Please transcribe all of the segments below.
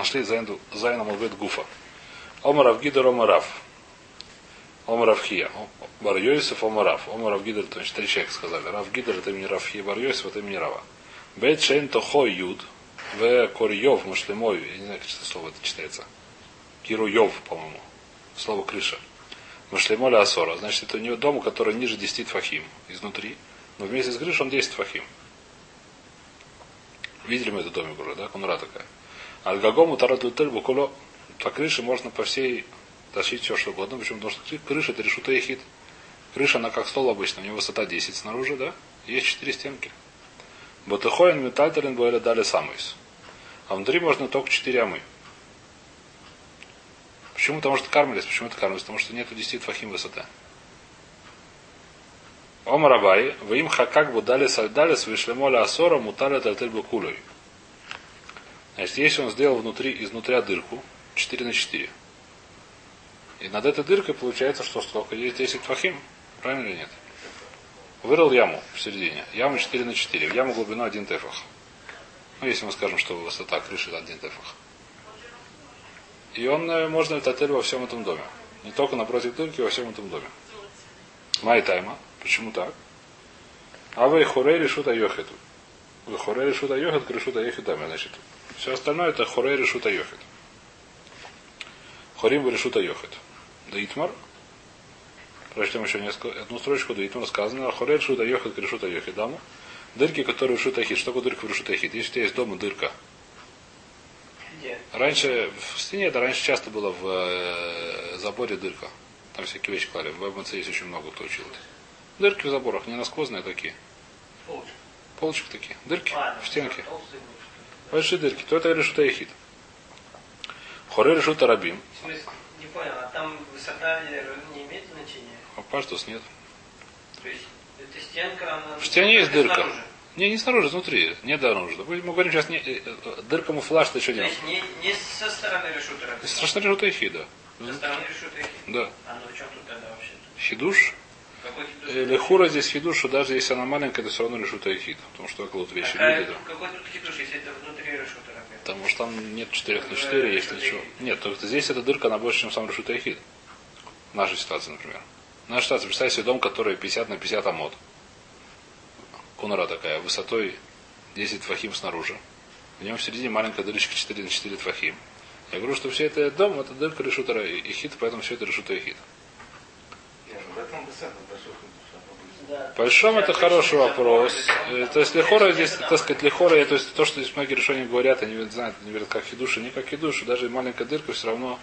Нашли Зайном Алвет Гуфа. Омарав Гидер Омарав. Омарав Хия. Бар Йосиф Омарав. Омарав Гидер, то есть три человека сказали. Рав Гидер это имени Рав Хия, Бар Йосиф это имени Рава. Бет Шейн Тохо Юд. В Корьев Машлемой. Я не знаю, как это слово это читается. Кируев, по-моему. Слово крыша. Машлемоля Асора. Значит, это у него дом, который ниже 10 фахим изнутри. Но вместе с крышей он 10 фахим. Видели мы этот домик уже, да? Кунра такая. Альгагому таратутель букуло. По крыше можно по всей тащить все, что угодно. Почему? Потому что крыша это решута ехид. Крыша, она как стол обычно. У нее высота 10 снаружи, да? Есть 4 стенки. Батыхоин метальтерин боэля дали самойс. А внутри можно только 4 амы. Почему? Потому что кармелис. Почему это кармелис? Потому что нету 10 фахим высоты. Омарабай, вы им хакак будали сальдалис, вышлемоля асора, муталя тальтель бакулой. Значит, если он сделал внутри, изнутря дырку, 4 на 4. И над этой дыркой получается, что сколько? Есть 10 фахим. Правильно или нет? Вырыл яму в середине. Яму 4 на 4. В яму глубину 1 тефах. Ну, если мы скажем, что высота крыши 1 тефах. И он э, можно отель во всем этом доме. Не только напротив дырки, во всем этом доме. Май тайма. Почему так? А вы хорей решута йохету. Вы хорей решута йохет, решута йохетами. Значит, все остальное это хорей решута йохет. Хорим решута йохет. Да итмар. Прочтем еще несколько, одну строчку, да итмар сказано. Хорей решута йохет, решута йохет. Даму. Дырки, которые решута йохет. Что такое дырка в решута йохет? Если у тебя есть дома дырка, Раньше в стене, это раньше часто было в э, заборе дырка. Там всякие вещи клали. В МЦ есть очень много кто учил. Дырки в заборах, не насквозные такие. Полочек. Полочек такие. Дырки а, в стенке. Большие дырки. То это решута ехид. Хоре решута рабим. В смысле? Не понял, а там высота не имеет значения? А паштус нет. То есть эта стенка, она... В стене есть дырка. Снаружи. Не, не снаружи, внутри, не дороже. Мы говорим сейчас не, э, э, дырка муфлаш, что еще делать. Не, не со стороны решута рабим. Со стороны решута ехида. Со стороны решута ехида. Да. А ну в чем тут тогда вообще? Хидуш? Лехура здесь хидуш, что даже если она маленькая, это все равно решута хид. Потому что как вот вещи люди. Какой тут хидуш, если это внутри Потому что там нет 4 на 4, если что. Нет, только здесь эта дырка, она больше, чем сам решута хид. В нашей ситуации, например. Наша ситуация, представьте себе дом, который 50 на 50 амод. Кунара такая, высотой 10 фахим снаружи. В нем в середине маленькая дырочка 4 на 4 фахим. Я говорю, что все это дом, это дырка решута и хит, поэтому все это решута и хит. Большом это хороший вопрос. Э, то есть лихора здесь, так сказать, лихора, то есть то, что здесь многие решения говорят, они знают, они говорят, как хидуши, не как хидуши, даже маленькая дырка все равно.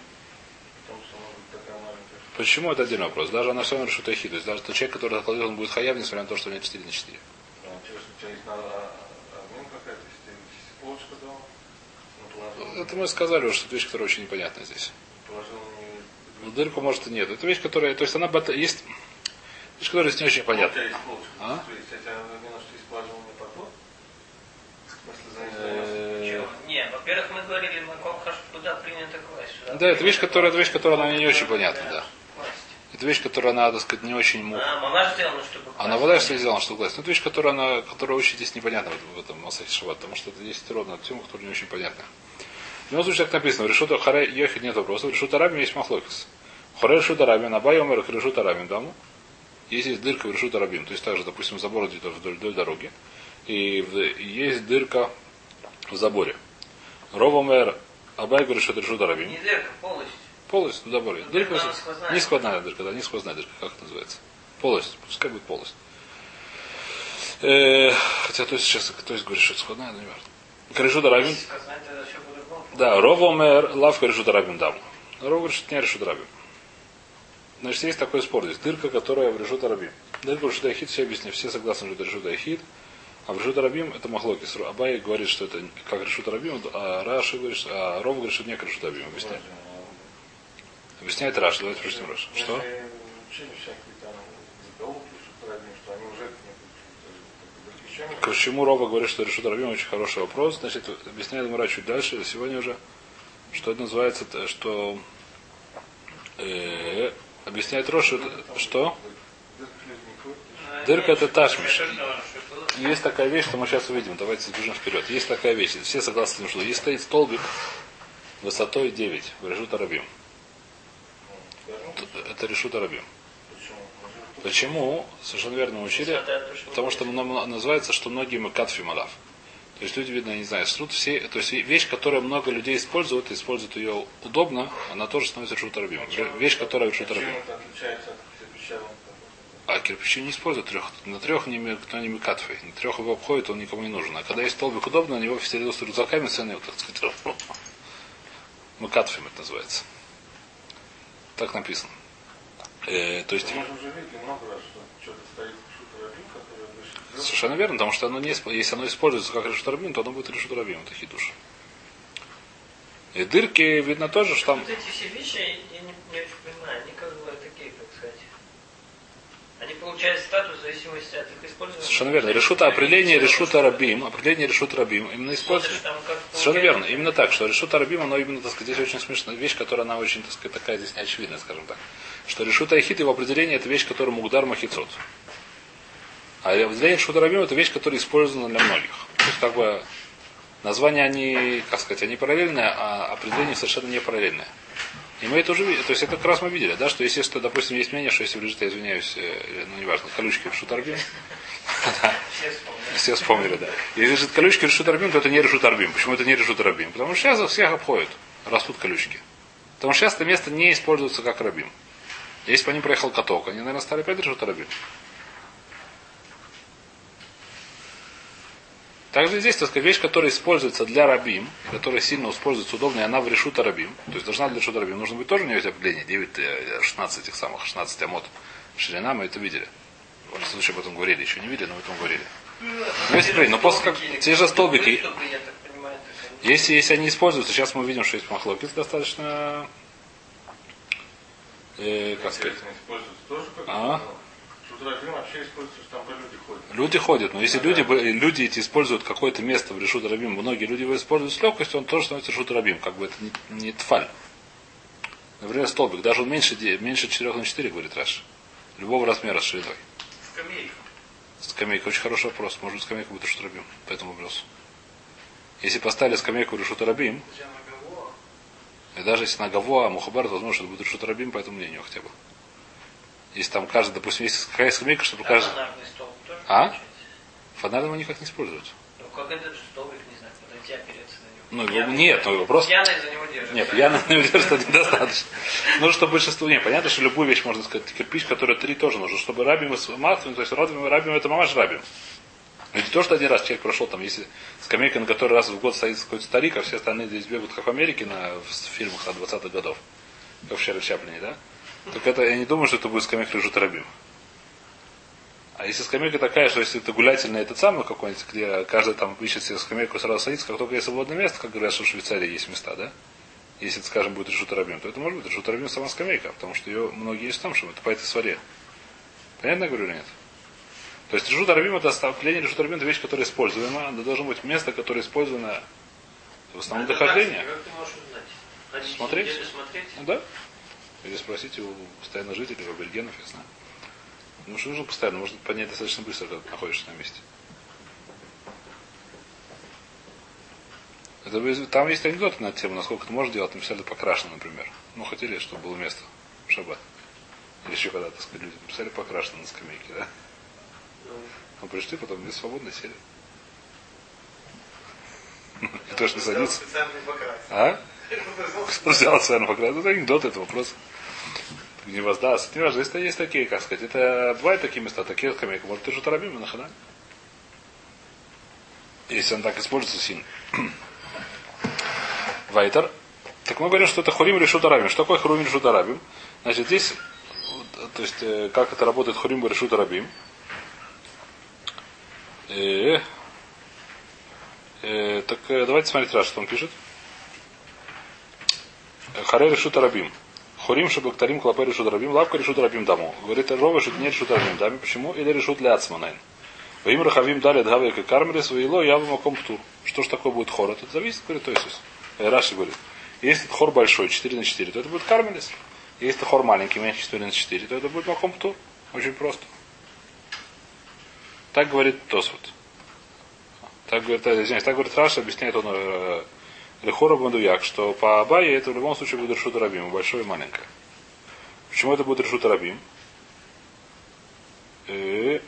Почему это один вопрос? Даже она все равно решит хид. То есть даже тот человек, который закладывает, он будет хаяв, несмотря на то, что у него 4 на 4. Это мы сказали уже, что это вещь, которая очень непонятна здесь. Ну, дырку может и нет. Это вещь, которая, то есть она есть Вещь, которая здесь не очень понятна. А? Не, во-первых, мы говорили, куда принято класть. Да, это вещь, которая, это вещь, которая она не очень понятна, да. Это вещь, которая она, так сказать, не очень мух. А, она сделана, чтобы Она вода что сделана, чтобы класть. Но это вещь, которая, она, которая очень здесь непонятна в этом Масахи Шаббат, потому что это есть ровно тема, которая не очень понятна. В любом случае так написано. Решута Харе Йохид нет вопросов. Решута Рабин есть махлокис. Харе Решута Рабин, Абай Омер Решута Рабин даму. Если есть дырка в решута рабим, то есть также, допустим, забор идет вдоль, вдоль дороги, и есть дырка в заборе. Ровомер Абай говорит, что это решута рабим. Не дырка, полость. Полость в заборе. Дырка, дырка сквозная. не сквозная дырка, да, не сквозная дырка, как это называется? Полость, пускай будет полость. Э, хотя то есть сейчас, то есть говорит, что это сквозная, но не важно. Решута рабим. Да, Ровомер лавка решута рабим дам. Ров говорит, что это не решута рабим. Значит, есть такой спор здесь. Дырка, которая в решута рабим. Дырка в решута ахид, все объяснили, все согласны, что это решута ахид. А в решута рабим это махлокис. Абай говорит, что это как решута рабим, а Раши говорит, а Ров говорит, что это не как решута рабим. Объясняет. Объясняет Раши. Давайте прочтем Раши. Что? Почему Рова говорит, что решута рабим очень хороший вопрос. Значит, объясняет Мара чуть дальше, сегодня уже, что это называется, что э, Объясняет Роша, что? Дырка это ташмиш. Есть такая вещь, что мы сейчас увидим. Давайте сбежим вперед. Есть такая вещь. Все согласны с тем, что если стоит столбик, высотой 9 в решут арабим. Это решут арабим. почему? Совершенно верно мы учили. Потому что называется, что многие макатфи малав. То есть люди, видно, я не знаю, срут все, то есть вещь, которую много людей используют, используют ее удобно, она тоже становится шутарабим. Вещь, которая шутарабим. А кирпичи не используют трех. На трех не, кто не микатфой. На трех его обходит, он никому не нужен. А когда есть столбик удобно, на него все идут с рюкзаками, цены, так сказать. Микатфим это называется. Так написано. Э, то есть Мы же уже видели много раз, что что-то стоит шутер который выше звезд. Совершенно верно, потому что оно не, если оно используется как решут рабим, то оно будет решут рабим, это хидуш. И дырки видно тоже, что там... Вот эти все вещи, я не, не понимаю, они как бы такие, как сказать. Они получают статус в зависимости от их использования. Совершенно верно. Решута, определение решута рабим, определение решута рабим именно используется. Совершенно верно. Именно так, что решута рабим, оно именно, так сказать, здесь очень смешная вещь, которая она очень, так сказать, такая здесь неочевидная, скажем так. Что решута ахит, его определение, это вещь, которая мугдар махицот. А определение решута рабим, это вещь, которая использована для многих. То есть, как бы, названия, они, как сказать, они параллельные, а определение совершенно не параллельное. И мы это уже видели, то есть это как раз мы видели, да, что если, что, допустим, есть мнение, что если лежит, я извиняюсь, э, ну неважно, колючки решут арбим, Все вспомнили. да. Если лежит колючки решут арбим, то это не решут арбим. Почему это не решут арбим? Потому что сейчас всех обходят, растут колючки. Потому что сейчас это место не используется как рабим. Если по ним проехал каток, они, наверное, стали опять решут Также здесь, так сказать, вещь, которая используется для рабим, которая сильно используется удобно, и она в решута рабим. То есть должна для решута рабим. Нужно быть тоже у нее есть определение. 9, э, 16 этих самых, 16 амот. Ширина, мы это видели. В любом случае об этом говорили. Еще не видели, но об этом говорили. Ну, если смотри, но после как- те же столбики- Если, если они используются, сейчас мы видим, что есть махлокис достаточно, э, как сказать, Интересно, А? Вообще используется, там люди ходят. люди ходят, но если люди, бы- люди эти используют какое-то место в решут рабим, многие люди его используют с легкостью, он тоже становится решут рабим, как бы это не, не тфаль. Например, столбик, даже он меньше, меньше 4 на 4, говорит Раш. Любого размера с шириной. Скамейка. Скамейка, очень хороший вопрос. Может быть, скамейка будет решут рабим, по этому вопросу. Если поставили скамейку решут рабим, Джамагаво. И даже если на Гаво, а Мухабар, то возможно, это будет решут рабим, по этому мнению хотя бы. Если там каждый, допустим, есть какая скамейка, чтобы А каждый... фонарный столб тоже А? Фонарь его никак не используют. Ну, как этот столбик, не знаю, подойти опереться на него. Ну, Пьяный- нет, ну, его просто- Пьяный за него держит. Нет, пьяным не удерживать недостаточно. Ну, чтобы большинство... Не, понятно, что любую вещь, можно сказать, кирпич, который три тоже нужно, чтобы рабим и максимум, то есть рабим, рабим это мамаш рабим. Не то, что один раз человек прошел, там, если скамейка, на которой раз в год стоит какой-то старик, а все остальные здесь бегают, как в Америке на, в фильмах от 20-х годов, как в Шерри Чаплине, да? Так это, я не думаю, что это будет скамейка лежит рабим. А если скамейка такая, что если это гулятельный этот самый какой-нибудь, где каждый там ищет себе скамейку сразу садится, как только есть свободное место, как говорят, что в Швейцарии есть места, да? Если это, скажем, будет решут рабим, то это может быть решут рабим сама скамейка, потому что ее многие есть там, чтобы это по этой своре. Понятно я говорю или нет? То есть решут рабим это определение решут рабим это вещь, которая используема, но должно быть место, которое использовано в основном можешь узнать? Ходить Смотреть? смотреть? Ну да. Или спросите у постоянных жителей, у аборигенов, я знаю. Ну что нужно постоянно, можно понять достаточно быстро, когда ты находишься на месте. Это, там есть анекдоты на тему, насколько ты можешь делать, написали покрашено, например. Ну, хотели, чтобы было место в шаббат. Или еще когда, так сказать, люди написали покрашено на скамейке, да? Ну, пришли, потом без свободно сели. И то, что садится. А? Что сделать с вами покрас? Это анекдот, это вопрос. Не воздаст. Не важно, если есть такие, как сказать. Это бывают такие места, такие скамейки. Может, ты же тарабим на хода? Если он так используется сильно. Вайтер. Так мы говорим, что это хурим решут арабим. Что такое хурим решут арабим? Значит, здесь, то есть, э, как это работает хурим решут арабим. Э, э, так э, давайте смотреть раз, что он пишет. Харе решут арабим. Хурим шабактарим клапе решут арабим. Лавка решут арабим даму. Говорит Рова, это не решут арабим даме. Почему? Или решут для ацманайн. Ваим рахавим дали дгаве кармерис вейло яву маком птур. Что ж такое будет хор? Это зависит, говорит Тойсус. Э, Раши говорит. Если хор большой, 4 на 4, то это будет кармелис. Если хор маленький, меньше 4 на 4, то это будет маком птур. Очень просто. Так говорит Тосфот. Так говорит, э, извиняюсь, так говорит Раша, объясняет он э, Лехора Бандуяк, что по Абае это в любом случае будет решута рабим, большое и маленькое. Почему это будет решута рабим? И...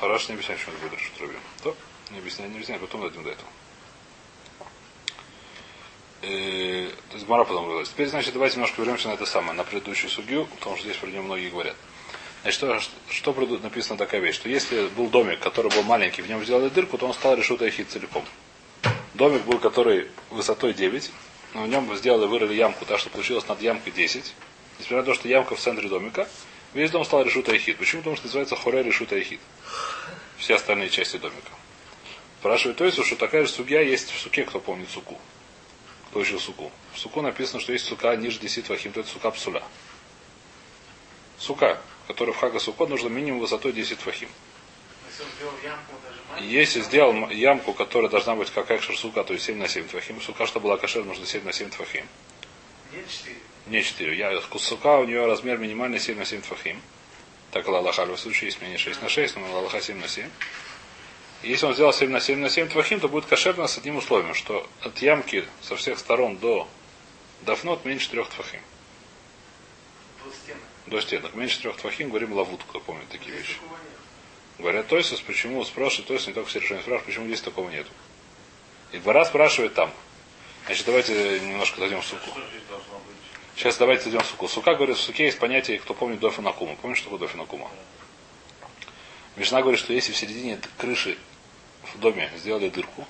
Хорошо, не объясняю, почему это будет решута рабим. То, не объясняю, не объясняю, потом дойдем до этого. И... То есть Мара потом говорилась. Теперь, значит, давайте немножко вернемся на это самое, на предыдущую судью, потому что здесь про нее многие говорят. Значит, что, что написано такая вещь, что если был домик, который был маленький, в нем сделали дырку, то он стал решутой хит целиком. Домик был, который высотой 9, но в нем сделали, вырыли ямку, так что получилось над ямкой 10. Несмотря на то, что ямка в центре домика, весь дом стал решута Айхид. Почему? Потому что называется хоре решута Айхид. Все остальные части домика. Спрашивает то есть, что такая же судья есть в суке, кто помнит суку. Кто учил суку. В суку написано, что есть сука ниже 10 вахим, то это сука псуля. Сука, которая в хага сукот нужно минимум высотой 10 вахим. Если сделал ямку, которая должна быть как экшер сука, то есть 7 на 7 твахим, сука, что была кашер, нужно 7 на 7 твахим. Не 4. Не 4. Я, сука, у нее размер минимальный 7 на 7 твахим. Так Аллаха в случае, если менее 6 на 6, но Аллаха 7 на 7. Если он сделал 7 на 7 на 7 твахим, то будет кошерно с одним условием, что от ямки со всех сторон до дафнот меньше трех твахим. До стенок. До стенок. Меньше трех твахим, говорим лавут, кто помнит такие Здесь вещи. такого. Говорят Тойсус, почему спрашивает Тойсус, не только все решения спрашивают, почему здесь такого нету. И двора спрашивает там. Значит, давайте немножко дойдем в суку. Сейчас давайте дойдем в суку. Сука говорит, в суке есть понятие, кто помнит дофинакума. Помнишь, что такое дофинакума? Мишна говорит, что если в середине крыши в доме сделали дырку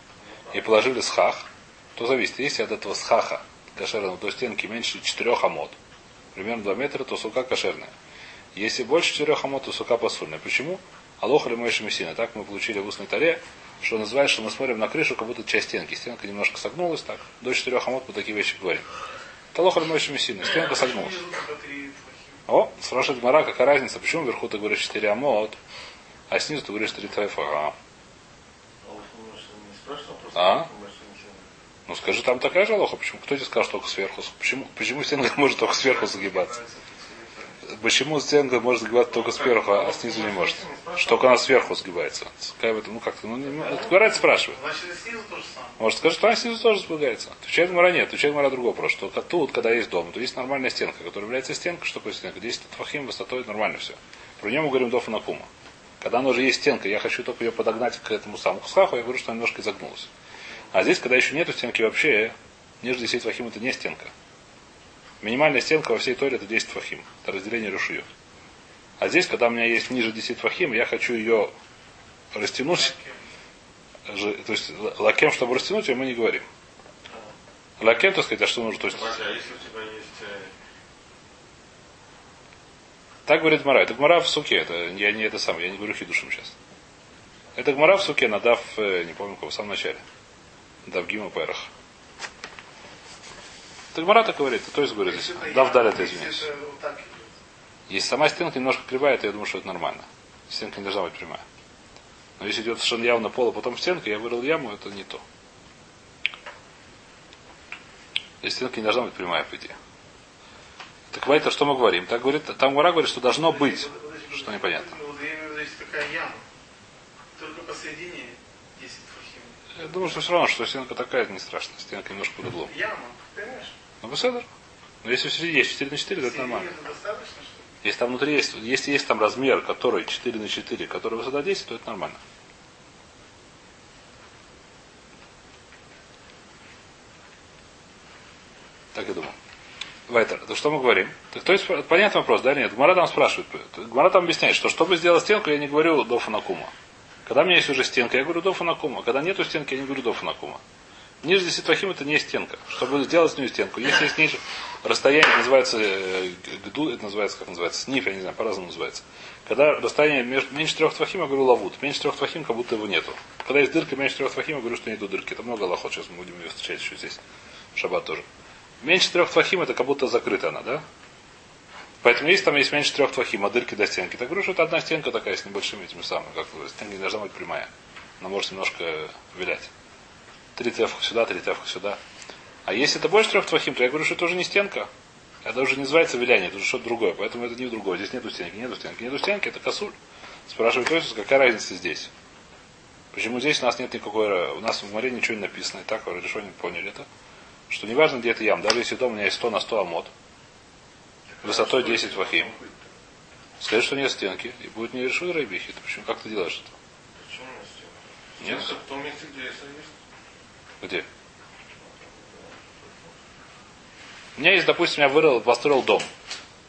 и положили схах, то зависит. Если от этого схаха кошерного до стенки меньше 4 амод, примерно 2 метра, то сука кошерная. Если больше 4 амод, то сука посульная. Почему? Алоха или Мойша Мессина. Так мы получили в устной таре, что называется, что мы смотрим на крышу, как будто часть стенки. Стенка немножко согнулась так. До 4 амод мы такие вещи говорим. Это Алоха или Мойша Мессина. Стенка согнулась. О, спрашивает Мара, какая разница, почему вверху ты говоришь 4 амод, а снизу ты говоришь 3 твайфа. А? А? Ну скажи, там такая же алоха, почему? Кто тебе сказал, что только сверху? Почему, почему стенка может только сверху загибаться? Почему стенка может загибаться только сверху, а снизу не может? Что только она сверху сгибается. Какая в этом, ну как-то, ну, не, это Гурат спрашивает. Может, скажет, что она снизу тоже сбегается. Отвечает Мара нет, отвечает Мара другой вопрос, что как тут, когда есть дом, то есть нормальная стенка, которая является стенкой, что такое стенка? 10 твахим высотой нормально все. Про нее мы говорим дофа на кума. Когда она уже есть стенка, я хочу только ее подогнать к этому самому хусхаху, я говорю, что она немножко изогнулась. А здесь, когда еще нету стенки вообще, ниже 10 твахим это не стенка. Минимальная стенка во всей торе это 10 твахим. Это разделение рушует. А здесь, когда у меня есть ниже 10 твахим, я хочу ее растянуть, же- то есть лакем, чтобы растянуть, ее мы не говорим. Лакем, так сказать, а что нужно? То есть, а если у тебя есть э, так говорит Гмара. Это Гмара в суке. Это, я не это сам, я не говорю хидушем сейчас. Это Гмара в суке, надав, э, не помню кого, в самом начале. Дав Гима Перах. Это Гмара так говорит, то есть говорит здесь. если это это извиняюсь. это так. Если сама стенка немножко кривая, то я думаю, что это нормально. Стенка не должна быть прямая. Но если идет совершенно явно пол, а потом стенка, я вырыл яму, это не то. Если стенка не должна быть прямая, по идее. Так Вайта, что мы говорим? Так говорит, там Гора говорит, что должно быть. Что непонятно. Ну. Только посередине 10 фахим. Я думаю, что все равно, что стенка такая, это не страшно. Стенка немножко под углом. Яма, понимаешь? Ну, беседер. Но если в середине есть 4 на 4, то это нормально. Если там внутри есть, если есть там размер, который 4 на 4, который высота 10, то это нормально. Так я думаю. Вайтер, то что мы говорим? Так, то есть, понятный вопрос, да, нет? Гмара там спрашивает. Гмара там объясняет, что чтобы сделать стенку, я не говорю до фанакума. Когда у меня есть уже стенка, я говорю до фанакума. Когда нету стенки, я не говорю до 10 твахим это не стенка. Чтобы сделать с нее стенку. Если есть ниже расстояние, называется э, гду, это называется, как называется, сниф, я не знаю, по-разному называется. Когда расстояние между, меньше трех твахим, я говорю лавут. Меньше трех твахим, как будто его нету. Когда есть дырка меньше трех твахим, я говорю, что нету дырки. Это много лохот, сейчас мы будем ее встречать еще здесь. Шаббат тоже. Меньше трех твахим, это как будто закрыта она, да? Поэтому если там есть меньше трех твахим, а дырки до стенки, так говорю, что это одна стенка такая с небольшими этими самыми, как стенка не должна быть прямая. Она может немножко вилять. Три тефха сюда, три тефха сюда. А если это больше трех твахим, то я говорю, что это уже не стенка. Это уже не называется виляние, это уже что-то другое. Поэтому это не другое. Здесь нету стенки, нету стенки, нету стенки, это косуль. Спрашивает Иисус, какая разница здесь? Почему здесь у нас нет никакой... У нас в море ничего не написано. И так решение поняли это. Что неважно, где это ям. Даже если дом у меня есть 100 на 100 амод. Высотой 10 вахим. Скажи, что нет стенки. И будет не решуй райбихи. Почему? Как ты делаешь это? Почему не Нет? В том месте, где есть. Где? У меня есть, допустим, я вырыл, построил дом.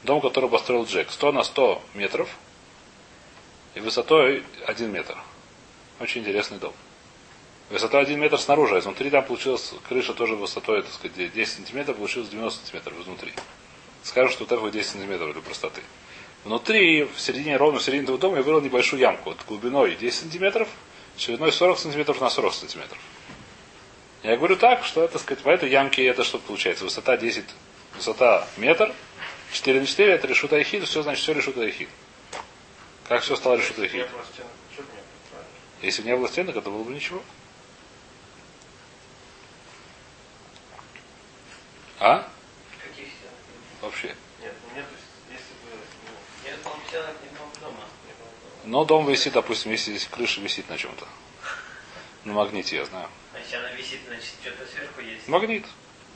Дом, который построил Джек. 100 на 100 метров. И высотой 1 метр. Очень интересный дом. Высота 1 метр снаружи, а изнутри там получилась крыша тоже высотой, так сказать, 10 сантиметров, получилось 90 сантиметров изнутри. Скажут, что это 10 сантиметров для простоты. Внутри, в середине, ровно в середине этого дома я вырыл небольшую ямку. Вот глубиной 10 сантиметров, шириной 40 сантиметров на 40 сантиметров. Я говорю так, что, это, сказать, по этой ямке это что получается? Высота 10, высота метр, 4 на 4 это решута айхид, все значит все решута айхид. Как все стало решута айхид? Нет нет? Если бы не было стенок, это было бы ничего. А? Каких стенок? Вообще. Нет, ну нет, то есть, если бы, ну, Я помню, стенок не было дома. Не было дома. Но дом висит, допустим, если здесь крыша висит на чем-то. На магните, я знаю. А если она висит, значит, что-то сверху есть. Магнит.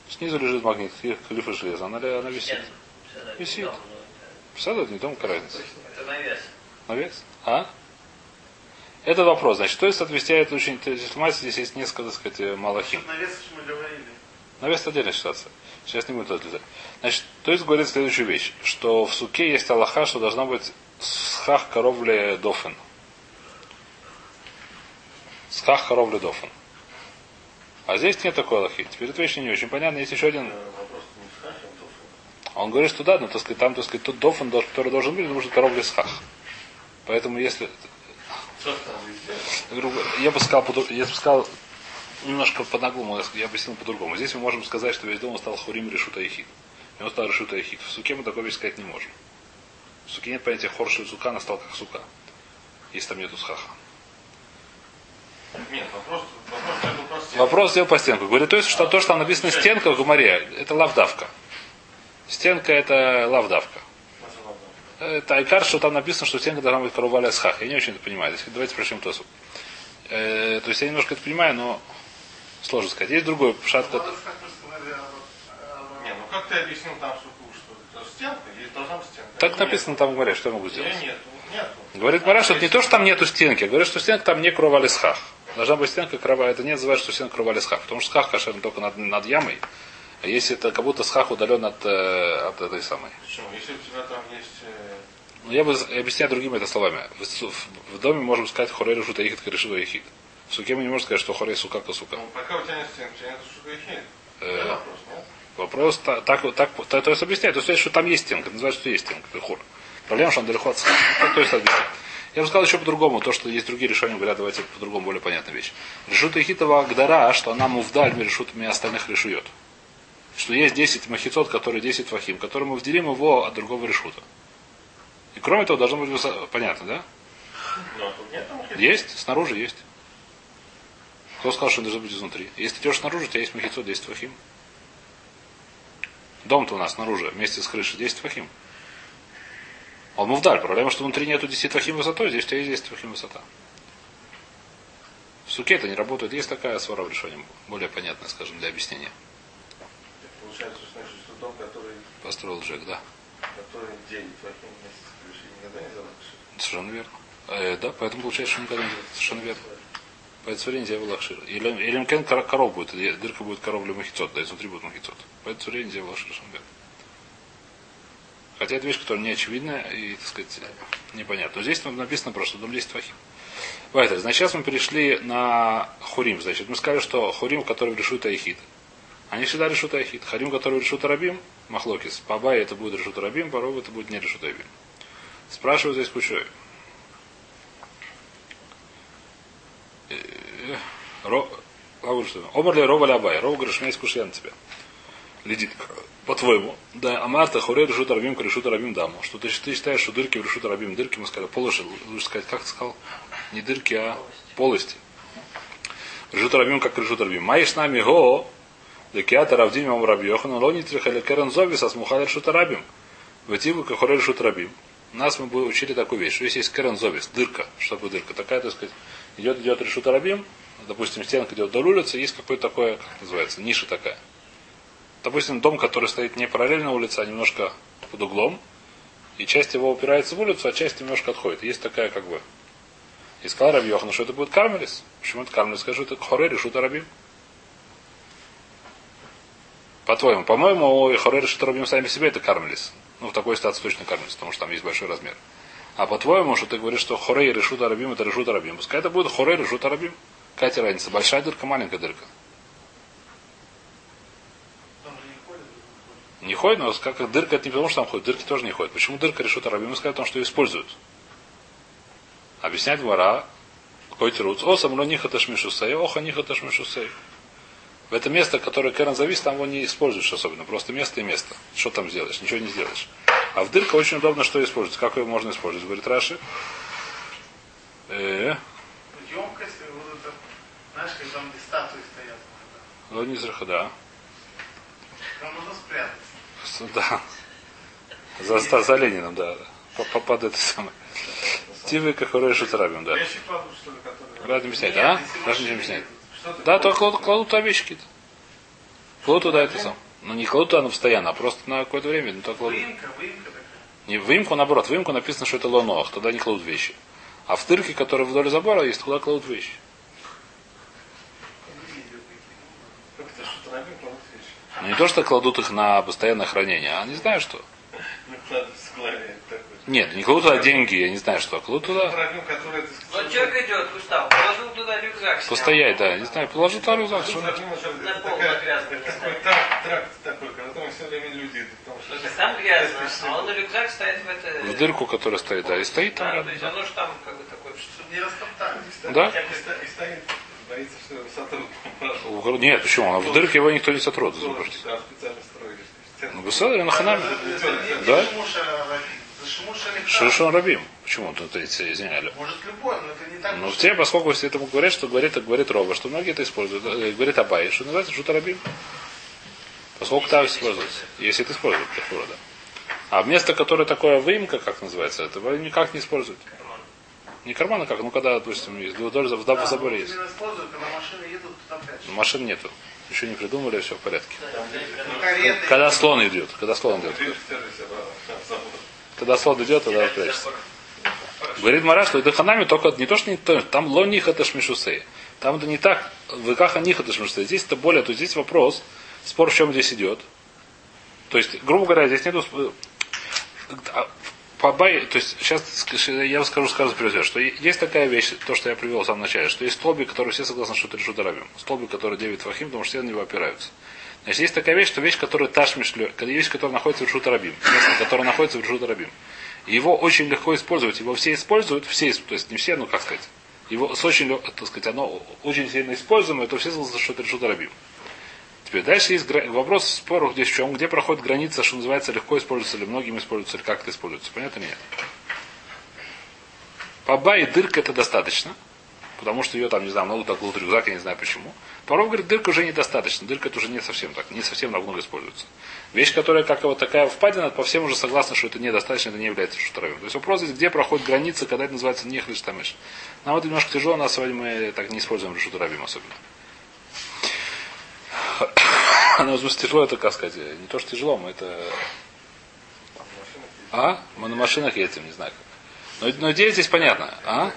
Снизу лежит магнит, клифа железа. Она, она висит. Висит. ну, Посада не дом, какая разница. Это это навес. Навес? А? Это вопрос. Значит, то есть отвечает очень... понимаете, здесь есть несколько, так сказать, малахим. Что мы говорили. Навес отдельная ситуация. Сейчас не будем туда отлезать. Значит, то есть говорит следующую вещь, что в суке есть Аллаха, что должна быть схах коровле дофен. Схах коровле дофен. А здесь нет такой Аллахи. Теперь эта вещь не очень понятна. Есть еще один. Он говорит, что да, но так сказать, там, так сказать, тот дофен, дож- который должен быть, нужен коровле схах. Поэтому если... Я бы сказал, я бы сказал немножко по-наглому, я- объяснил по-другому. Здесь мы можем сказать, что весь дом стал хурим решута ехид. И он стал решута ехид. В суке мы такой вещь сказать не можем. В суке нет понятия хорши сука, она стала как сука. Если там нету схаха. Нет, вопрос, вопрос Вопрос сделал по стенку. Говорит, то есть, что то, что там написано стенка в Гумаре, это лавдавка. Стенка это лавдавка. Это айкар, что там написано, что стенка должна быть короваля схах. Я не очень это понимаю. Давайте прочтем тосу. Э, то есть я немножко это понимаю, но сложно сказать. Есть другой пшат, Ну, а, Э, Не, ну как ты объяснил там что это стенка, или должна быть стенка? Так написано там в Гумаре, что я могу сделать? Или нет? Нету. Говорит Мара, что это не то, что там нету стенки, а говорит, что стенка там не кровали схах. Должна быть стенка крова. Это не называется, что стенка кровали схах. Потому что схах кошерный только над, над ямой. А если это как будто схах удален от, э, от этой самой. Почему? Если у тебя там есть... э, Ну, я бы объясняю другими это словами. В, в- в доме можем сказать хорей решута ихит решута ихит. В суке мы не можем сказать, что хорей сука ка сука. Ну, пока у тебя нет стенки, у тебя нет шугахи. Э. Это вопрос, нет? Вопрос та- так, вот- так, то, то есть объясняет. То есть, что там есть стенка. Называется, что есть стенка. Хур. Проблема, что он далеко от схаха. Так, То есть объясняет. Я бы сказал еще по-другому, то, что есть другие решения, говорят, давайте по-другому более понятная вещь. Решута Ихитова Агдара, что она мувдаль решутами остальных решует. Что есть 10 махицот, которые 10 вахим, которые мы вделим его от другого решута. И кроме того, должно быть понятно, да? Есть, снаружи есть. Кто сказал, что он должен быть изнутри? Если ты идешь снаружи, у тебя есть махицот, 10 вахим. Дом-то у нас снаружи, вместе с крышей, 10 фахим. Он мувдаль. Проблема, что внутри нету 10 фахим высотой, здесь у тебя есть 10 фахим высота. В суке это не работает. Есть такая свара в решении, более понятная, скажем, для объяснения. Получается, что значит, что дом, который, Построил Джек, да. который 9 вахим вместе никогда не залакшит. Совершенно верно. Э, да, поэтому получается, что никогда не. Совершенно верно. Поэтому время делал лахшир. Или, или коров будет, дырка будет коровля махицот, да, изнутри будет махицот. Поэтому время делал лахшир, совершенно верно. Хотя это вещь, которая не очевидная и, так сказать, непонятна. Но здесь там написано просто, дом 10 фахим. Вайтер, значит, сейчас мы перешли на Хурим. Значит, мы сказали, что Хурим, который решут Айхид. Они всегда решут Айхид. Харим, который решут Рабим, Махлокис. По это будет решут Рабим, по это будет не решут Рабим. Спрашивают здесь Кучой. Ро... Лавур, что ли? Омар ли Рова Лябай? Рова говорит, что у меня есть кушья на тебя. Ледит. По-твоему. Да, Амарта, Хурей, решут Рабим, решут Рабим даму. Что ты, ты считаешь, что дырки в решут Рабим. Дырки, мы сказали, полоши, лучше сказать, как ты сказал? Не дырки, а полости. Решут Рабим, как решут Рабим. Маиш нами го, Лекиата Равдим Ом Рабьохан, Лони Трихали Керен Зовис, Асмухали решут Рабим. Вативу, как Хурей, решут Рабим. Нас мы бы учили такую вещь, что если есть Керен Зовис, дырка, что такое дырка, такая, так сказать, идет, идет решут арабим, допустим, стенка идет вдоль улицы, есть какое-то такое, как называется, ниша такая. Допустим, дом, который стоит не параллельно улице, а немножко под углом, и часть его упирается в улицу, а часть немножко отходит. Есть такая, как бы, и сказал Раби Йохан, что это будет Кармелис. Почему это Кармелис? Скажу, это Хоре решут Арабим. По-твоему, по-моему, Хоре решут Арабим сами себе это Кармелис. Ну, в такой ситуации точно Кармелис, потому что там есть большой размер. А по-твоему, что ты говоришь, что Хорей решут Арабим, это решут Арабим. Пускай это будет Хорей решут Арабим. Какая разница? Большая дырка, маленькая дырка. Там же не ходят. Не ходит, но как дырка, это не потому, что там ходит, дырки тоже не ходят. Почему дырка решут Арабим? Мы сказали о том, что ее используют. Объяснять вора, какой тируц. О, самло ниха ташмишусей, оха ниха ташмишусей. В это место, которое Керан завис, там его не используешь особенно. Просто место и место. Что там сделаешь? Ничего не сделаешь. А в дырка очень удобно, что использовать. Как ее можно использовать? Говорит Раши. Э, Емкость, вот это, знаешь, там, где статуи стоят. ну не зря, да. Там можно спрятаться. Да. За, за, за Лениным, да. По- по- Под это самое. Тивы Кахурей Шутарабим, да. Рад объяснять, Нет, а? объяснять. едут. Что ты Да, то кладут, кладут туда вещи какие-то. Кладут туда это сам. Ну не кладут туда постоянно, а просто на какое-то время. Ну, так кладут. Выемка, выемка. Не выемку, наоборот, выемку написано, что это лоноах, туда не кладут вещи. А в тырке, которые вдоль забора есть, туда кладут вещи. Выглядит такие. Как это, что травим, кладут вещи? Но не то, что кладут их на постоянное хранение, а не знаю что. Ну. Нет, не кладут туда деньги, я не знаю что. а Кладут туда Вот человек идет, устал, положил туда рюкзак. снял. постоять, да. Не знаю, положу туда рюкзак. что- На пол грязный такой тракт, такой, когда там все время люди идут. потому что- Слушай, там грязно, а он на рюкзак стоит в это... В дырку, которая стоит, да, и стоит там Да, то есть оно же там как бы такое... Не растоптали. Да? И стоит, боится, что его сотрут. Гор- Нет, почему? А В дырке его никто не. Да, специально строили. Ну, Беседер, на ханаме. Да? Шишон Рабим. Почему тут эти извиняли? Может любой, но это не так. Ну, тебе, поскольку все этому говорят, что говорит, говорит Рова, что многие это используют, э, говорит Абай, что называется Шута Рабим. Поскольку так используется. Если это используют, Кахура, да. А место, которое такое выемка, как называется, этого никак не используют. Не карман, а как? Ну, когда, допустим, есть в, в заборе есть. машины Машин нету. Еще не придумали, все в порядке. Когда слон идет, когда слон идет. Когда слон идет, тогда прячется. Говорит Мара, что Даханами только не то, что не то, там лоних это шмишусей. Там это не так, в иках них это шмишусей. Здесь это более, то есть здесь вопрос, спор в чем здесь идет. То есть, грубо говоря, здесь нету а, по бай, то есть сейчас я вам скажу, скажу вперед, что есть такая вещь, то, что я привел в самом начале, что есть столбик, который все согласны, что это решут арабим. Столбик, который 9 фахим, потому что все на него опираются. Значит, есть такая вещь, что вещь, которая когда вещь, которая находится в решут арабим, место, которое находится в решут арабим. Его очень легко использовать, его все используют, все, то есть не все, ну как сказать, его с очень, так сказать, оно очень сильно используемо, то все согласны, что это решут арабим. Теперь дальше есть гра- вопрос спору здесь в чем, где проходит граница, что называется, легко используется или многим используется, или как это используется. Понятно нет? По бае дырка это достаточно, потому что ее там, не знаю, много был рюкзак, я не знаю почему. Порой, говорит, дырка уже недостаточно, дырка это уже не совсем так, не совсем много используется. Вещь, которая как вот такая впадина, по всем уже согласны, что это недостаточно, это не является шутровым. То есть вопрос здесь, где проходит граница, когда это называется не хлештамеш. Нам это немножко тяжело, нас сегодня мы так не используем шутровим особенно. Ну, в смысле, тяжело это, как сказать, не то, что тяжело, мы это... А? Мы на машинах ездим, не знаю как. Но, но идея здесь понятна. А?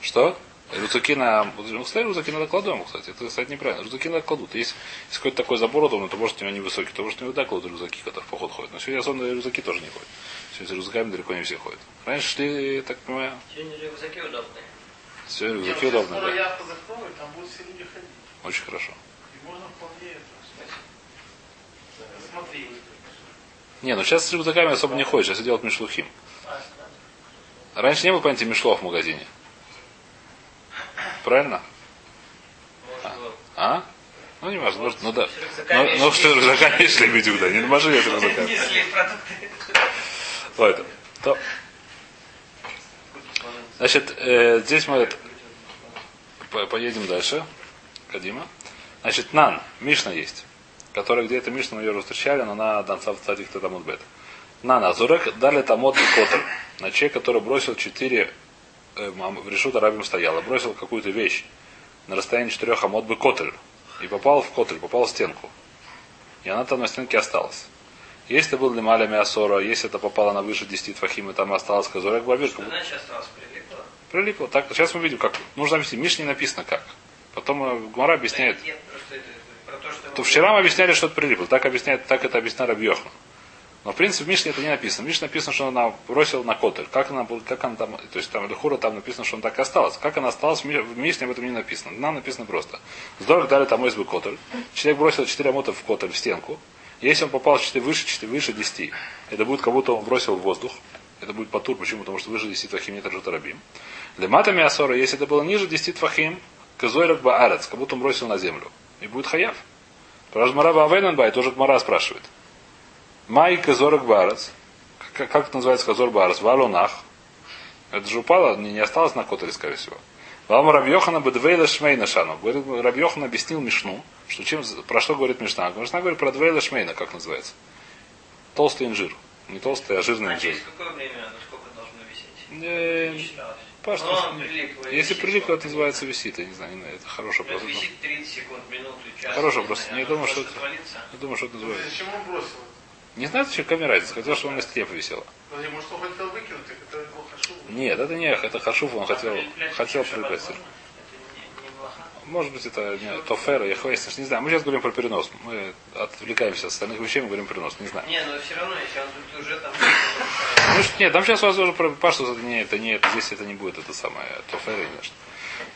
Что? Рюкзаки на... Ну, кстати, рюкзаки надо кладем, кстати. Это, кстати, неправильно. Рюкзаки надо кладут. Есть, есть какой-то такой забор удобный, то может у него невысокий, то может у него да кладут рюкзаки, когда в поход ходят. Но сегодня особенно рюкзаки тоже не ходят. Сегодня с рюкзаками далеко не все ходят. Раньше шли, так понимаю, Сегодня рюкзаки удобные. сегодня Нет, рюкзаки удобные, да. Очень хорошо. И можно вполне это. Смотри. Не, ну сейчас с рюкзаками особо не ходят, сейчас делают мишлухим. Раньше не было понятия мишлов в магазине. Правильно? А? Ну, не важно, может, ну да. Ну, ну что, рюкзаками шли бедюк, да, не на машине с рюкзаками. Поэтому. То. Значит, э, здесь мы по- поедем дальше. Кадима. Значит, Нан, Мишна есть. Которая где-то Мишна мы ее встречали, но она Данца в цадик Тадамут Бет. Нан, Азурек дали Тамот Котер. На человек, который бросил четыре э, в решут арабим стоял, и бросил какую-то вещь на расстоянии четырех амод бы котель, и попал в котель, попал в стенку. И она там на стенке осталась. Если это был лималя миасора, если это попало на выше 10 твахим, и там осталось казорек бабир, как будто Иначе осталось прилипло. прилипло. Так, сейчас мы видим, как. Нужно объяснить. Миш не написано как. Потом э, Гмара объясняет. Нет, про то, вчера мы объясняли, что это прилипло. Так объясняет, так это объяснял Рабьехан. Но в принципе в Мишне это не написано. В Мишне написано, что она бросила на котель. Как она, как она там, то есть там Лехура там написано, что она так и осталась. Как она осталась, в Ми- в Мишне об этом не написано. Нам написано просто. Здорово дали там бы котель. Человек бросил 4 амота в котель, в стенку. Если он попал 4 выше, 4 выше 10, это будет как будто он бросил в воздух. Это будет потур. Почему? Потому что выше 10 твахим нет рабим. Для матами асора, если это было ниже 10 твахим, казойрак баарец, как будто он бросил на землю. И будет хаяв. Про Жмара Авейнанбай тоже Гмара спрашивает. Май Казорок Барас. Как, как это называется Казор Барас? Валунах. Это же упало, не, не осталось на котеле, скорее всего. Вам Рабьохана Бедвейла Шмейна Шану. Говорит, Рабьохан объяснил Мишну, что чем, про что говорит Мишна. Мишна говорит про Двейла Шмейна, как называется. Толстый инжир. Не толстый, а жирный А инжир. через какое время оно сколько должно висеть? Э, Не и Если прилипло, это называется висит. Я не знаю, не это хороший Ну, вопрос. висит 30 секунд, минуту, час. Хороший не вопрос. знаю, Не думаю, что это- отвалиться. Я думаю, что это называется. Зачем он бросил? Не знаю, зачем какая разница. Хотел, чтобы он на стене. Подожди, Может, он хотел выкинуть, это хашу. Нет, это не это Хашуф, он хотел, хотел не, не блоха. Может быть, это не, Тофера, я хвастаюсь, не знаю. Мы сейчас говорим про перенос. Мы отвлекаемся от остальных вещей, мы говорим перенос, не знаю. Не, но все равно, если он тут уже там... Ну, что- нет, там сейчас у вас уже про Пашту это не, это не, это, здесь это не будет, это самое, Тофера, не знаю.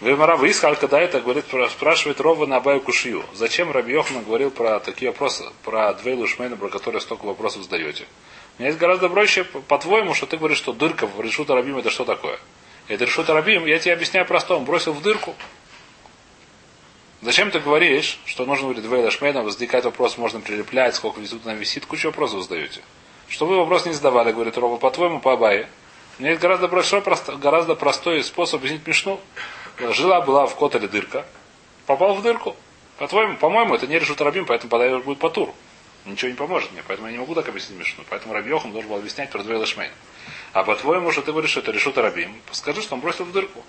Вемара Вискаль, когда это говорит, спрашивает Рова на Абаю Кушию. Зачем Раби Йохман говорил про такие вопросы, про Двейлу Шмейну, про которые столько вопросов задаете? У меня есть гораздо проще, по- по-твоему, что ты говоришь, что дырка в Решута Рабим это что такое? Это Решута Рабим, я тебе объясняю просто, он бросил в дырку. Зачем ты говоришь, что нужно говорить Двейла Шмейна, возникает вопрос, можно прилеплять, сколько висит, там висит, кучу вопросов задаете. Что вы вопрос не задавали, говорит Рова, по-твоему, по Абае. У меня есть гораздо большой, гораздо простой способ объяснить Мишну. Жила была в Котеле дырка, попал в дырку. По-твоему, по-моему, это не решут рабим, поэтому подает будет по туру. Ничего не поможет мне, поэтому я не могу так объяснить Мишну. Поэтому Рабьехан должен был объяснять про Двейла. А по-твоему, что ты говоришь, что это решут рабим, скажи, что он бросил в дырку.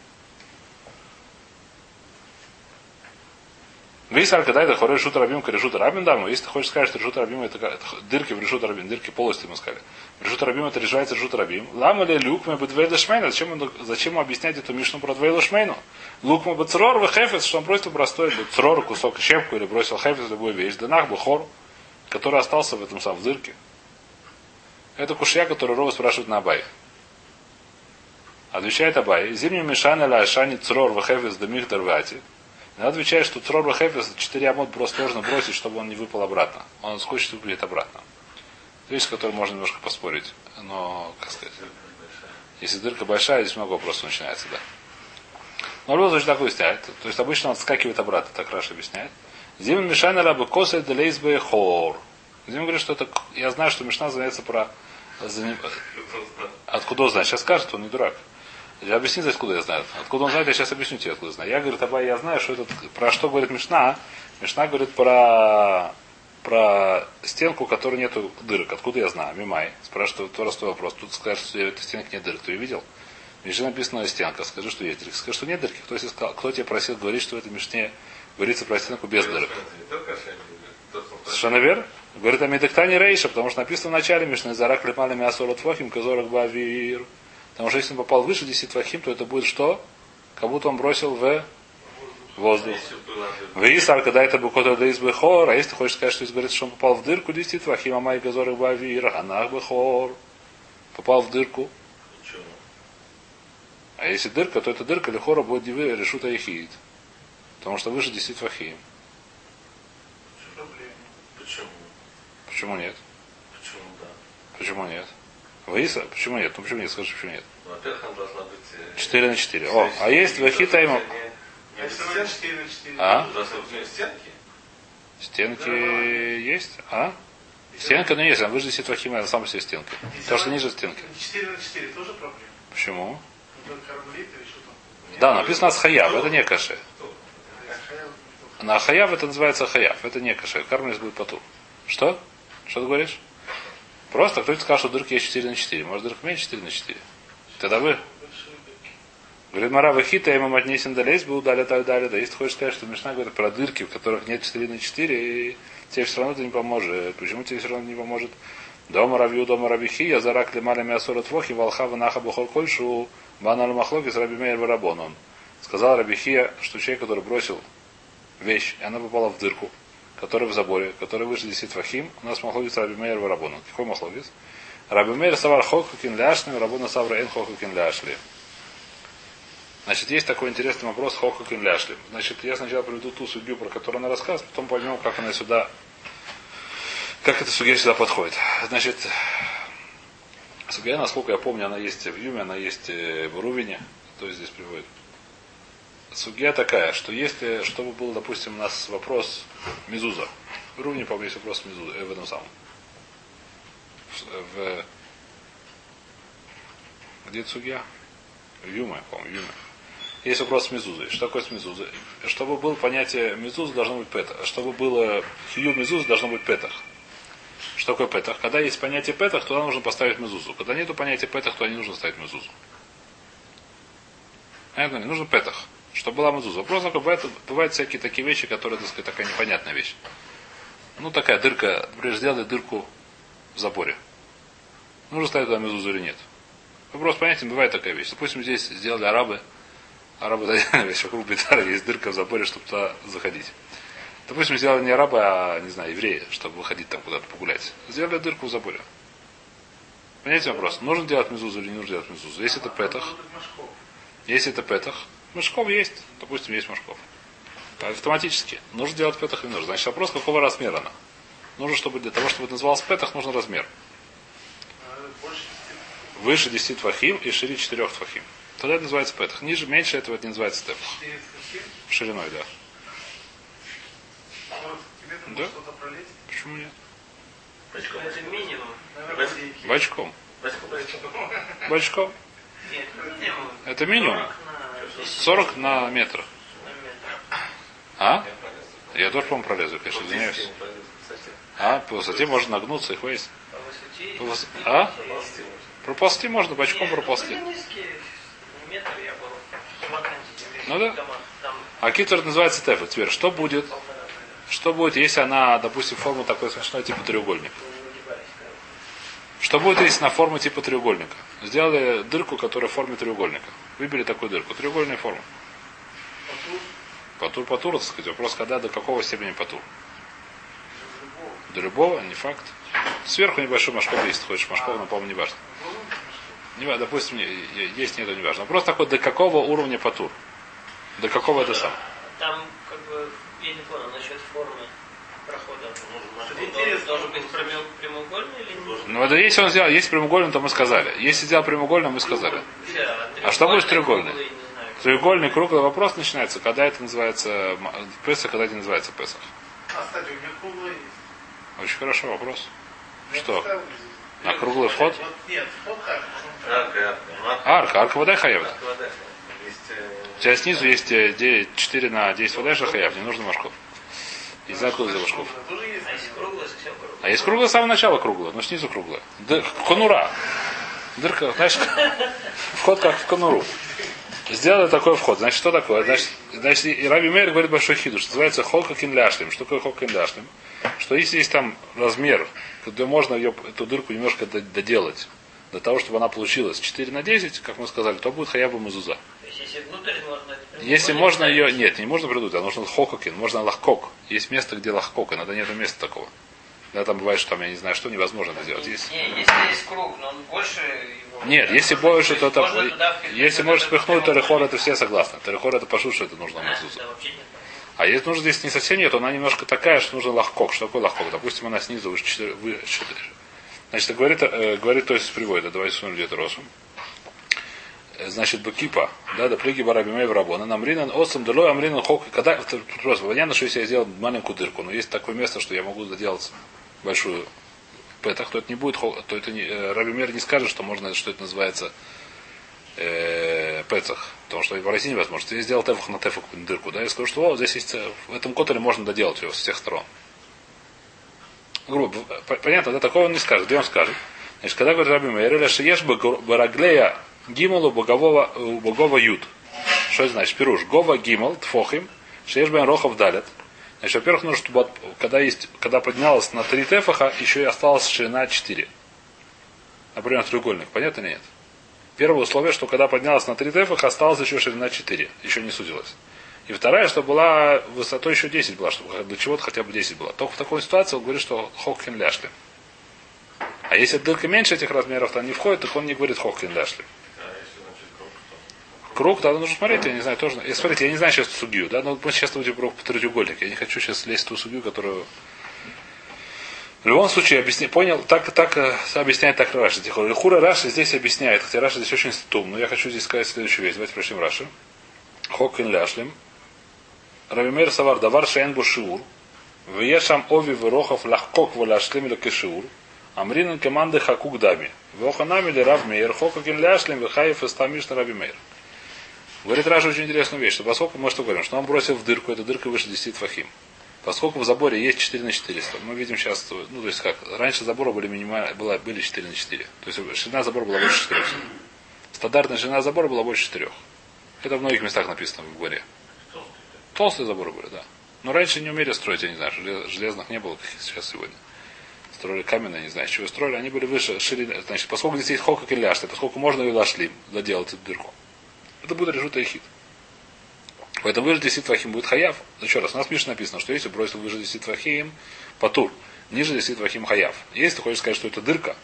Висар, когда это хорой решут рабим, к решут рабим, да, но если ты хочешь сказать, что решут рабим, это, это дырки в решут рабим, дырки полости мы сказали. Решут рабим, это решается решут рабим. Лама ли люк мы бы двейла шмейна, зачем, он- зачем объяснять эту мишну про двейла шмейну? Лук мы бы црор, вы хефец, что он бросил простой црор, кусок щепку, или бросил хефец, любую вещь, данах бы хор, который остался в этом самом в дырке. Это кушья, который Рова спрашивает на Абай. Отвечает Абай. Зимнюю мешана ля шани црор вахефес дамих дарвати. Он отвечает, что црор вахефес 4 амот просто нужно бросить, чтобы он не выпал обратно. Он хочет выпадет обратно. Вещь, с которой можно немножко поспорить. Но, как сказать, если дырка большая, здесь много вопросов начинается, да. Но Рова очень так объясняет. То есть обычно он отскакивает обратно, так Раша объясняет. Зимин Мишана Раба Коса Делейсбе Хор. Зимин говорит, что это... Я знаю, что Мишна занимается про... Откуда он знает? Сейчас скажет, он не дурак. Я объясню, откуда я знаю. Откуда он знает, я сейчас объясню тебе, откуда я знаю. Я, говорю, Абай, я знаю, что это... Про что говорит Мишна? Мишна говорит про про стенку, у которой нету дырок. Откуда я знаю? Мимай. Спрашивает простой вопрос. Тут скажешь, что в этой стенке нет дырок. Ты ее видел? Мишне написано стенка. Скажи, что есть дырки. Скажи, что нет дырки. Кто, тебе сказал? Кто тебе просил говорить, что в этой Мишне говорится про стенку без дырок? Совершенно верно. Говорит о медектане рейша, потому что написано в начале Мишны Зарак лепмали мясо твахим, казорок бавир. Потому что если он попал выше 10 твахим, то это будет что? Как будто он бросил в воздух. Висар, когда это букота да из бехор, а если ты хочешь сказать, что здесь говорится, что он попал в дырку, 10 твахим, а май газорок бавир, анах бехор. Попал в дырку. А если дырка, то эта дырка лихора будет дивы решута ехид. Потому что выше 10 твахим. Что проблема? Почему? Почему нет? Почему да? Почему нет? Ваиса? Почему нет? Ну почему нет? Скажи, почему нет? Ну, во-первых, она должна быть... э, 4 на 4. О, а есть вахита ему. А если она 4 на 4? А? Стенки. Стенки есть? А? Стенка, ну есть, а выше 10 твахим, это сам себе стенка. То, что ниже стенки. 4 на 4 тоже проблема? Почему? Ну? Да, написано хаяв, это не каше. А На хаяв это называется хаяв, это не каше. Кармелис будет потур. Что? Что ты говоришь? Просто кто-то сказал, что дырки есть 4 на 4. Может, дырка меньше 4 на 4. Тогда вы? Говорит, Мара Вахита, ему отнесен далее, был дали так далее. Да если хочешь сказать, что Мишна говорит про дырки, в которых нет 4 на 4, и тебе все равно это не поможет. Почему тебе все равно не поможет? Дома равью, дома равихи, я зарак лимали мясора твохи, волхава наха бухол кольшу, банал махлоки с раби мейр варабон. Он сказал Рабихия, что человек, который бросил вещь, и она попала в дырку, которая в заборе, которая выше 10 фахим, у нас махлогис раби мейр варабон. Какой махлогис? Раби мейр савар хокукин ляшным, рабона савра эн хокукин ляшли. Значит, есть такой интересный вопрос Хохакин Ляшли. Значит, я сначала приведу ту судью, про которую она рассказывает, потом поймем, как она сюда, как эта судья сюда подходит. Значит, судья, насколько я помню, она есть в Юме, она есть э, в Рувине, то здесь приводит. Судья такая, что если, чтобы был, допустим, у нас вопрос Мизуза. В Рувине, по-моему, есть вопрос Мизуза, э, в этом самом. В, в, где судья? В Юме, по-моему, Юме. Есть вопрос с мезузой. Что такое с мезузой? Чтобы было понятие мезузы, должно быть петах. Чтобы было хью мезузы, должно быть петах. Что такое петах? Когда есть понятие петах, туда нужно поставить мезузу. Когда нету понятия петах, то не нужно ставить мезузу. Понятно? Не нужно петах. Чтобы была мезуза. Вопрос такой, бывает, бывают всякие такие вещи, которые, так сказать, такая непонятная вещь. Ну, такая дырка, например, сделали дырку в заборе. Нужно ставить туда мезузу или нет. Вопрос понятен, бывает такая вещь. Допустим, здесь сделали арабы, арабы весь вокруг Бетара есть дырка в заборе, чтобы туда заходить. Допустим, сделали не арабы, а, не знаю, евреи, чтобы выходить там куда-то погулять. Сделали дырку в заборе. Понимаете вопрос? Нужно делать мезузу или не нужно делать мезузу? Если это петах, если это петах, мешков есть, допустим, есть мешков. Автоматически. Нужно делать петах или не нужно. Значит, вопрос, какого размера она. Нужно, чтобы для того, чтобы это называлось петах, нужен размер. Выше 10 твахим и шире 4 твахим. Тогда это называется петах. Ниже, меньше этого это не называется тефах. Шириной, да. Да? Почему нет? Почему это минимум? Бочком. Бочком. Нет, минимум. Это минимум. 40 на 40 на 10 метр. А? Я тоже, по-моему, пролезу, конечно, извиняюсь. А, по высоте можно нагнуться и хватит. По выс- А? Проползти можно, бочком проползти. ну, да. А китер называется тефа. Теперь, что будет, что будет, если она, допустим, форму такой смешной, типа треугольник? Что будет, если на форму типа треугольника? Сделали дырку, которая в форме треугольника. Выбили такую дырку. Треугольная форма. Патур, патур, так сказать. Вопрос, когда, до какого степени патур? До любого, не факт. Сверху небольшой машков есть, хочешь машков, но, по-моему, не важно. Не допустим, есть, нету, не важно. Вопрос такой, до какого уровня патур? До какого это сам? Там, как бы, я не понял насчет формы прохода. Это Он интересно. Должен быть прямоу- прямоугольный или не? Ну, это если он сделал, есть прямоугольным, то мы сказали. Если сделал прямоугольным, мы сказали. Да, А что будет треугольный? Треугольный, круглый вопрос начинается, когда это называется Песах, когда это не называется Песах. А, кстати, у меня круглый есть. Очень хороший вопрос. Что? На круглый вход? Вот нет, вход как? Арка, арка. Ну, арка. Арка, арка вода хаевна. Э, У тебя снизу есть э, 9, 4 на 10 вода хаяв, не нужно машков. Знаю, откуда. Тоже есть. А есть круглое с самого начала круглое, но снизу круглое. Д- конура. Дырка, знаешь, вход как в конуру. Сделали такой вход. Значит, что такое? Значит, значит и Раби Мейр говорит большой хидуш. Называется холка кинляшлем. Что такое холка кинляшлем? Что если есть там размер, где можно ее, эту дырку немножко доделать, для того, чтобы она получилась 4 на 10, как мы сказали, то будет хаяба мазуза. То если внутрь можно... Если ее... Нет, не можно придуть, а нужно хококин, можно лахкок. Есть место, где лахкок, иногда нет места такого. Да, там бывает, что там, я не знаю, что невозможно это сделать. Есть. Не, если есть круг, но он больше его... Нет, если больше, то это... Если можешь даже впихнуть, то рехор это все согласны. Терехор это пошут, что это нужно А, нет. А если нужно здесь не совсем нет, то она немножко такая, что нужно лахкок. Что такое лахкок? Допустим, она снизу выше 4, выше 4. Значит, говорит, э, говорит, то есть приводит, давайте смотрим, где это росум. Э, Значит, бакипа, да, да, плиги барабимей в рабона, намринан осам долой амринан хок. Когда, просто понятно, что если я сделал маленькую дырку, но есть такое место, что я могу заделать большую петах, то это не будет, то это не, э, Рабимер не скажет, что можно, что это называется э, пецах. Потому что в России невозможно. Если я сделал тефах на тефах дырку, да, я скажу, что о, здесь есть, э, в этом которе можно доделать его с всех сторон. Грубо, понятно, да, такого он не скажет. Где он скажет? Значит, когда говорит Раби Мейр, или шиеш бараглея гимулу богового, у богова ют. Что это значит? Пируш. Гова гимал, тфохим, шеш бен рохов далят. Значит, во-первых, нужно, чтобы от- когда, есть, когда поднялась на 3 тефаха, еще и осталась ширина 4. Например, треугольник. Понятно или нет? Первое условие, что когда поднялась на 3 тефаха, осталась еще ширина 4. Еще не сузилась. И вторая, что была высотой еще 10 была, чтобы для чего-то хотя бы 10 было. Только в такой ситуации он говорит, что хокхин ляшли. А если дырка меньше этих размеров, то не входит, так он не говорит хокхин ляшли. А если значит круг, то Круг, тогда нужно смотреть, я не знаю, тоже. Я, смотрите, я не знаю сейчас судью, да, но мы сейчас будем про по треугольник. Я не хочу сейчас лезть в ту судью, которую. В любом случае, объясни, понял, так, так э, объясняет так. Тихо. Хура Раши здесь объясняет, хотя Раши здесь очень стум, но я хочу здесь сказать следующую вещь. Давайте прочтем Раши. Хокин ляшлем. Равимер Савар Давар Шейн Бушиур. Вешам Ови Верохов Лахкок Валяшлем или Кешиур. Амринен команды Хакук Дами. Воханами Рав Мейер. Хокин ляшлем Вихаев Истамиш Раби Мейер. Говорит Раша очень интересную вещь, что поскольку мы что говорим, что он бросил в дырку, эта дырка выше 10 твахим. Поскольку в заборе есть 4 на 400, мы видим сейчас, ну то есть как, раньше забора были минимально, была, были 4 на 4. То есть ширина забора была больше 4. Стандартная ширина забора была больше 4. Это в многих местах написано в горе. Толстые заборы были, да. Но раньше не умели строить, я не знаю, желез- железных не было, как сейчас сегодня. Строили каменные, не знаю, чего строили, они были выше ширины. Значит, поскольку здесь есть холка киляшты, поскольку можно ее дошли, доделать эту дырку. Это будет решута эхид. Поэтому выше 10 твахим будет хаяв. Еще раз, у нас в Мишне написано, что если бросил выше 10 твахим, патур, ниже 10 твахим хаяв. Если ты хочешь сказать, что это дырка,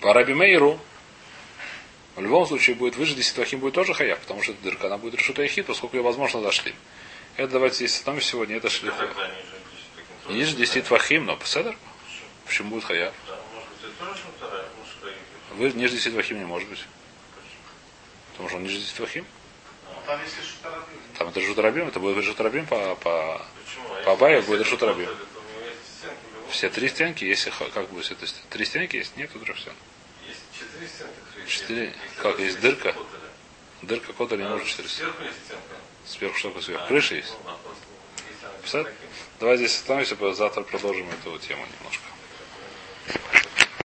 по Раби Мейру, в любом случае будет выше 10 твахим будет тоже хаяв, потому что это дырка, она будет решута эхид, поскольку ее возможно дошли. Это давайте здесь остановимся сегодня, это шлиху. ниже 10 таким Ниже 10 твахим, но пседер? Почему будет хаяв? Да, может быть, это тоже вторая мужская. Вы, ниже 10 твахим не может быть. Потому что он ниже 10 твахим. Там если шутарабим. Там это жутарабим, это будет жутарабим по, по, Почему? А По Абаю будет то есть любом Все три стенки, если как все это ст- три стенки есть, нет трех стен. Есть четыре стенки. то есть Четыре. Как, есть дырка? Коттеля. Дырка кота не А может четыре стенки. Сверху есть что сверху? А, Крыша есть. ну, таких, Давай здесь остановимся, завтра продолжим эту тему немножко.